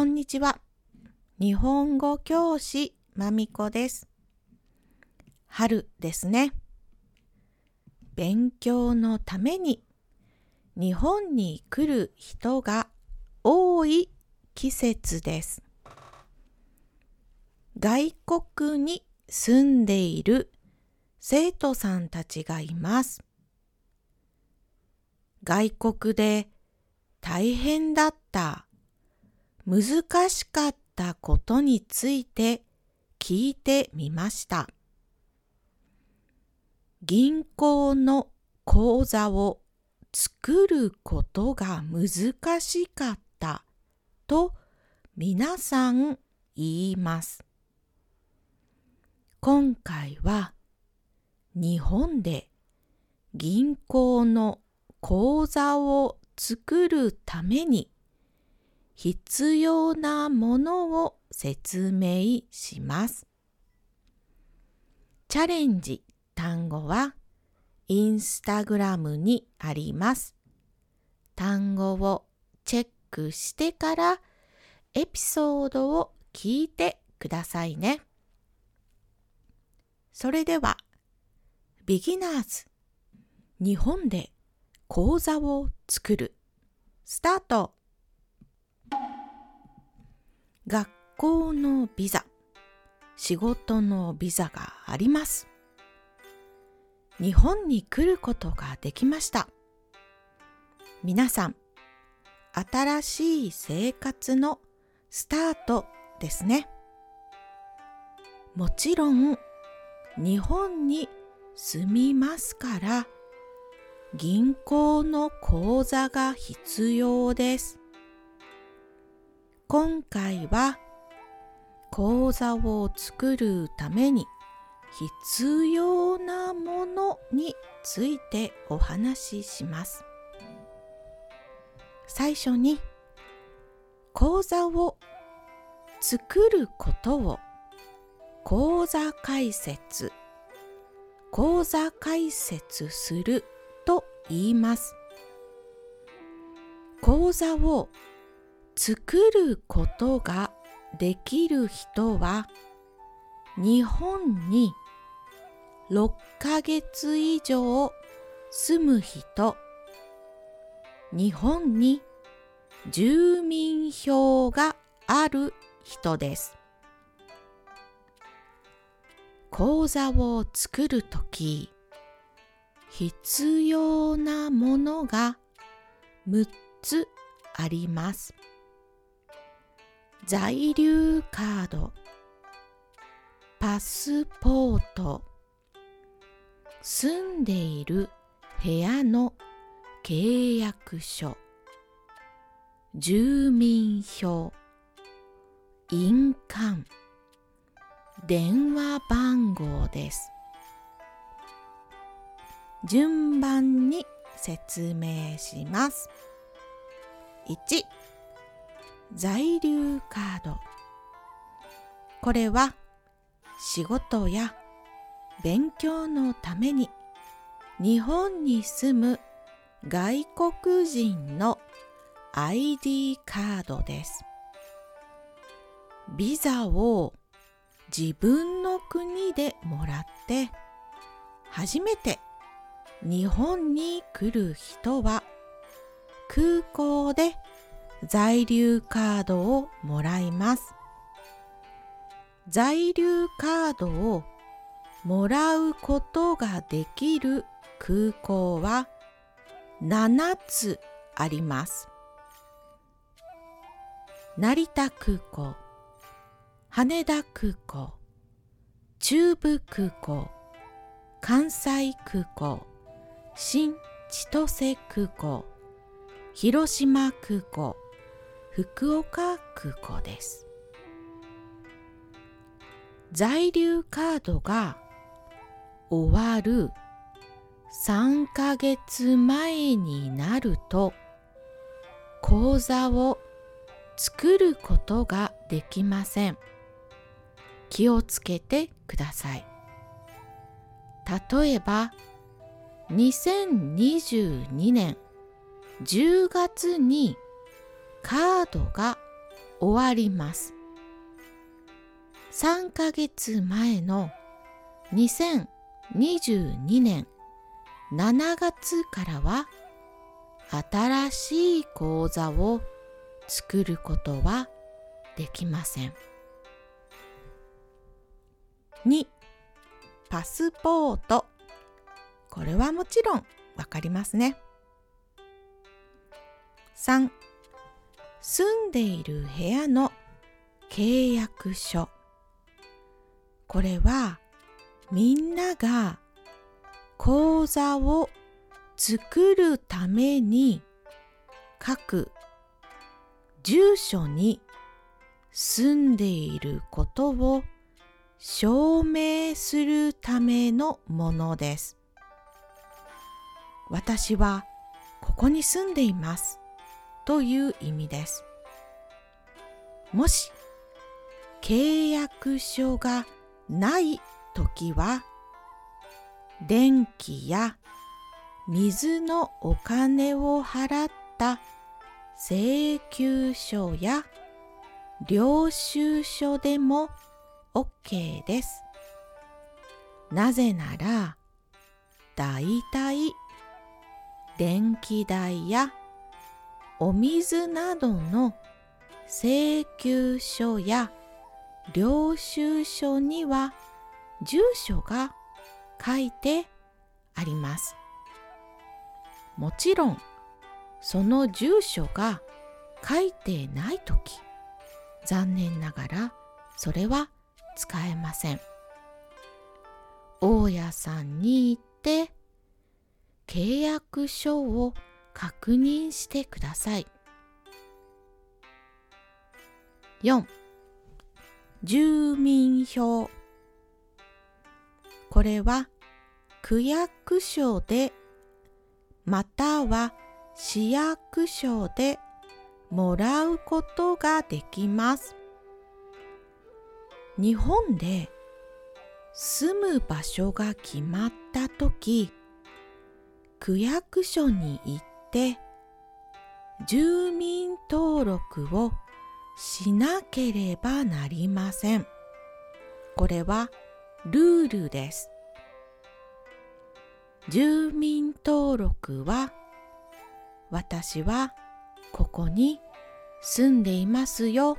こんにちは。日本語教師まみこです。春ですね。勉強のために日本に来る人が多い季節です。外国に住んでいる生徒さんたちがいます。外国で大変だった、難しかったことについて聞いてみました。銀行の口座を作ることが難しかったと皆さん言います。今回は日本で銀行の口座を作るために必要なものを説明します。チャレンジ単語はインスタグラムにあります。単語をチェックしてからエピソードを聞いてくださいね。それでは、ビギナーズ日本で講座を作るスタート学校のビザ。仕事のビザがあります。日本に来ることができました。皆さん新しい生活のスタートですね。もちろん日本に住みますから銀行の口座が必要です。今回は口座を作るために必要なものについてお話しします。最初に口座を作ることを口座開設口座開設すると言います。講座を作ることができる人は日本に6ヶ月以上住む人日本に住民票がある人です。講座を作るとき必要なものが6つあります。在留カード、パスポート、住んでいる部屋の契約書、住民票、印鑑、電話番号です。順番に説明します。1在留カードこれは仕事や勉強のために日本に住む外国人の ID カードです。ビザを自分の国でもらって初めて日本に来る人は空港で在留カードをもらいます。在留カードをもらうことができる空港は7つあります。成田空港、羽田空港、中部空港、関西空港、新千歳空港、広島空港、福岡空港です。在留カードが終わる3ヶ月前になると口座を作ることができません。気をつけてください。例えば2022年10月にカードが終わります。3ヶ月前の2022年7月からは新しい講座を作ることはできません。2パスポートこれはもちろんわかりますね。3住んでいる部屋の契約書これはみんなが講座を作るために各住所に住んでいることを証明するためのものです。私はここに住んでいますという意味です。もし契約書がないときは電気や水のお金を払った請求書や領収書でも OK です。なぜなら、だいたい電気代やお水などの請求書や領収書には住所が書いてあります。もちろんその住所が書いてないとき残念ながらそれは使えません。大家さんに行って契約書を確認してください。4住民票これは区役所でまたは市役所でもらうことができます。日本で住む場所が決まった時区役所に行って住民登録をしなければなりません。これはルールです。住民登録は私はここに住んでいますよ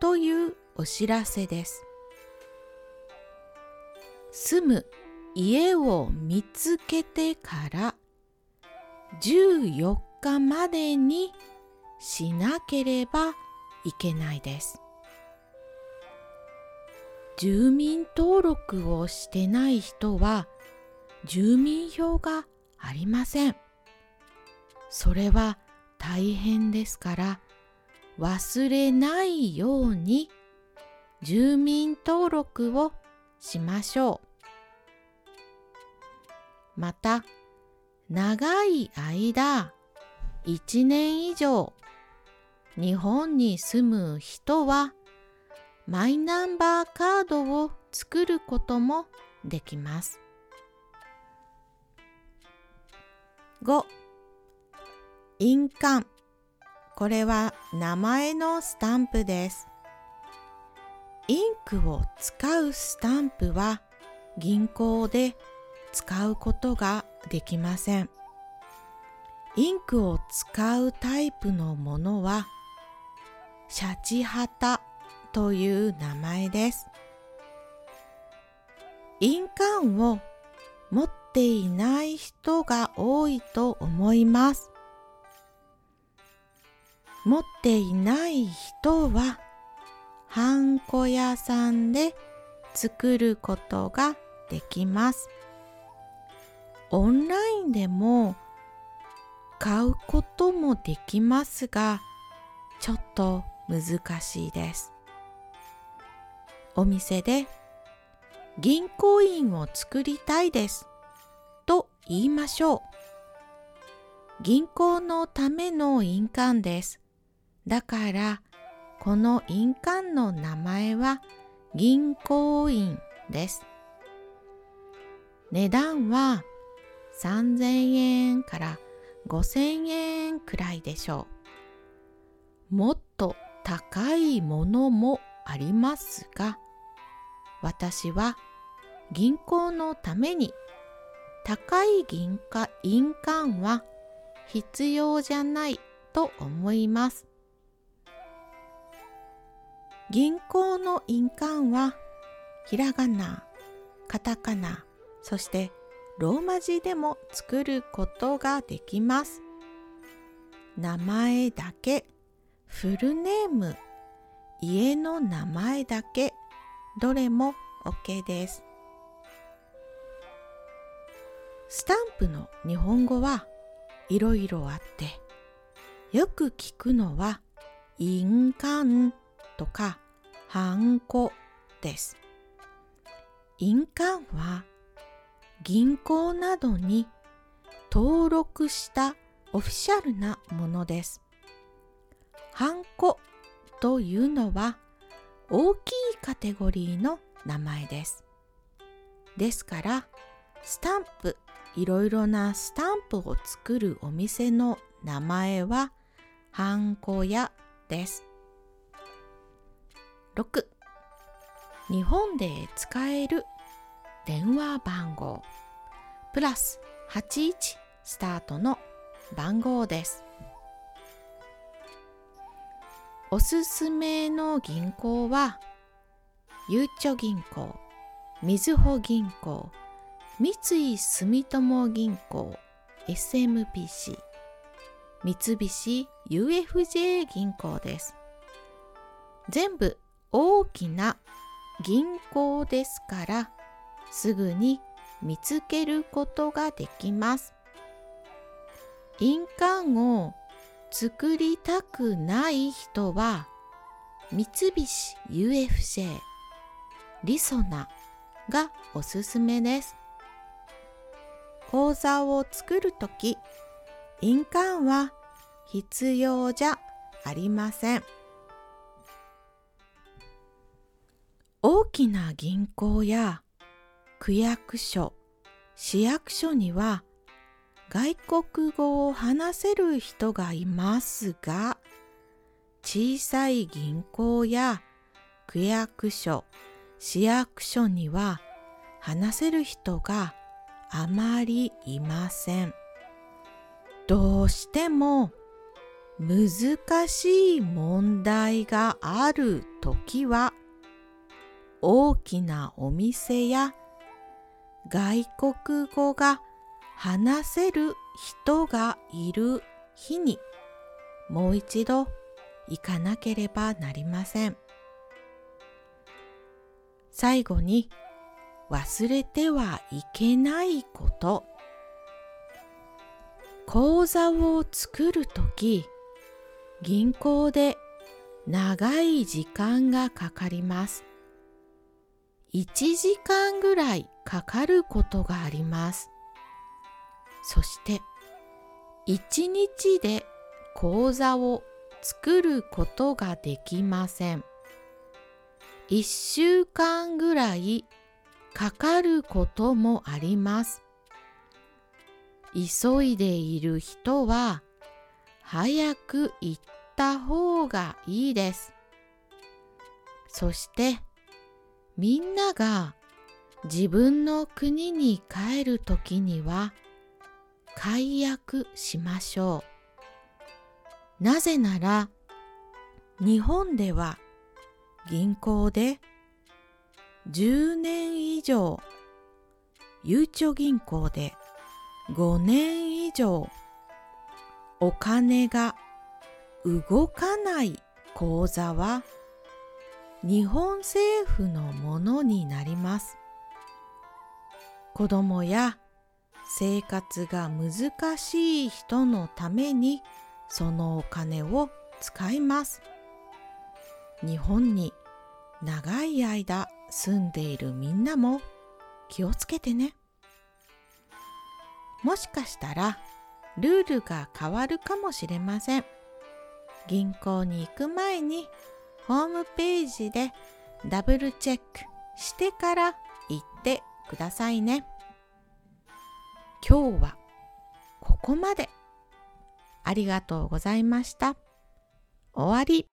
というお知らせです。住む家を見つけてから14日までにしなければいけないです。住民登録をしてない人は住民票がありません。それは大変ですから忘れないように住民登録をしましょう。また、長い間、1年以上、日本に住む人は、マイナンバーカードを作ることもできます。5印鑑これは名前のスタンプです。インクを使うスタンプは銀行で使うことができません。インクを使うタイプのものはシャチハタという名前です。印鑑を持っていない人が多いと思います。持っていない人はハンコ屋さんで作ることができます。オンラインでも買うこともできますが、ちょっと難しいです。お店で銀行員を作りたいですと言いましょう。銀行のための印鑑です。だからこの印鑑の名前は銀行員です。値段は3000円から5000円くらいでしょう。もっと高いものもありますが私は銀行のために高い銀貨印鑑は必要じゃないと思います。銀行の印鑑はひらがな、カタカナ、そしてローマ字でも作ることができます。名前だけ、フルネーム、家の名前だけ、どれも OK です。スタンプの日本語はいろいろあってよく聞くのは印鑑とかハンコです。印鑑は銀行などに登録したオフィシャルなものです。ハンコというのは大きいカテゴリーの名前です。ですからスタンプいろいろなスタンプを作るお店の名前はハンコ屋です。6日本で使える電話番号プラス81スタートの番号です。おすすめの銀行はゆうちょ銀行、みずほ銀行、三井住友銀行 SMPC 三菱 UFJ 銀行です全部大きな銀行ですからすぐに見つけることができます印鑑を作りたくない人は三菱 UFJ リソナがおすすめです講座を作るとき、印鑑は必要じゃありません。大きな銀行や区役所、市役所には外国語を話せる人がいますが、小さい銀行や区役所、市役所には話せる人があまりいません。どうしても難しい問題があるときは大きなお店や外国語が話せる人がいる日にもう一度行かなければなりません。最後に忘れてはいけないこと口座を作るとき銀行で長い時間がかかります1時間ぐらいかかることがありますそして1日で口座を作ることができません1週間ぐらいかかることもあります。急いでいる人は早く行った方がいいです。そしてみんなが自分の国に帰るときには解約しましょう。なぜなら日本では銀行で10年以上ゆうちょ銀行で5年以上お金が動かない口座は日本政府のものになります。子供や生活が難しい人のためにそのお金を使います。日本に長い間住んでいるみんなも気をつけてね。もしかしたらルールが変わるかもしれません。銀行に行く前にホームページでダブルチェックしてから行ってくださいね。今日はここまで。ありがとうございました。終わり。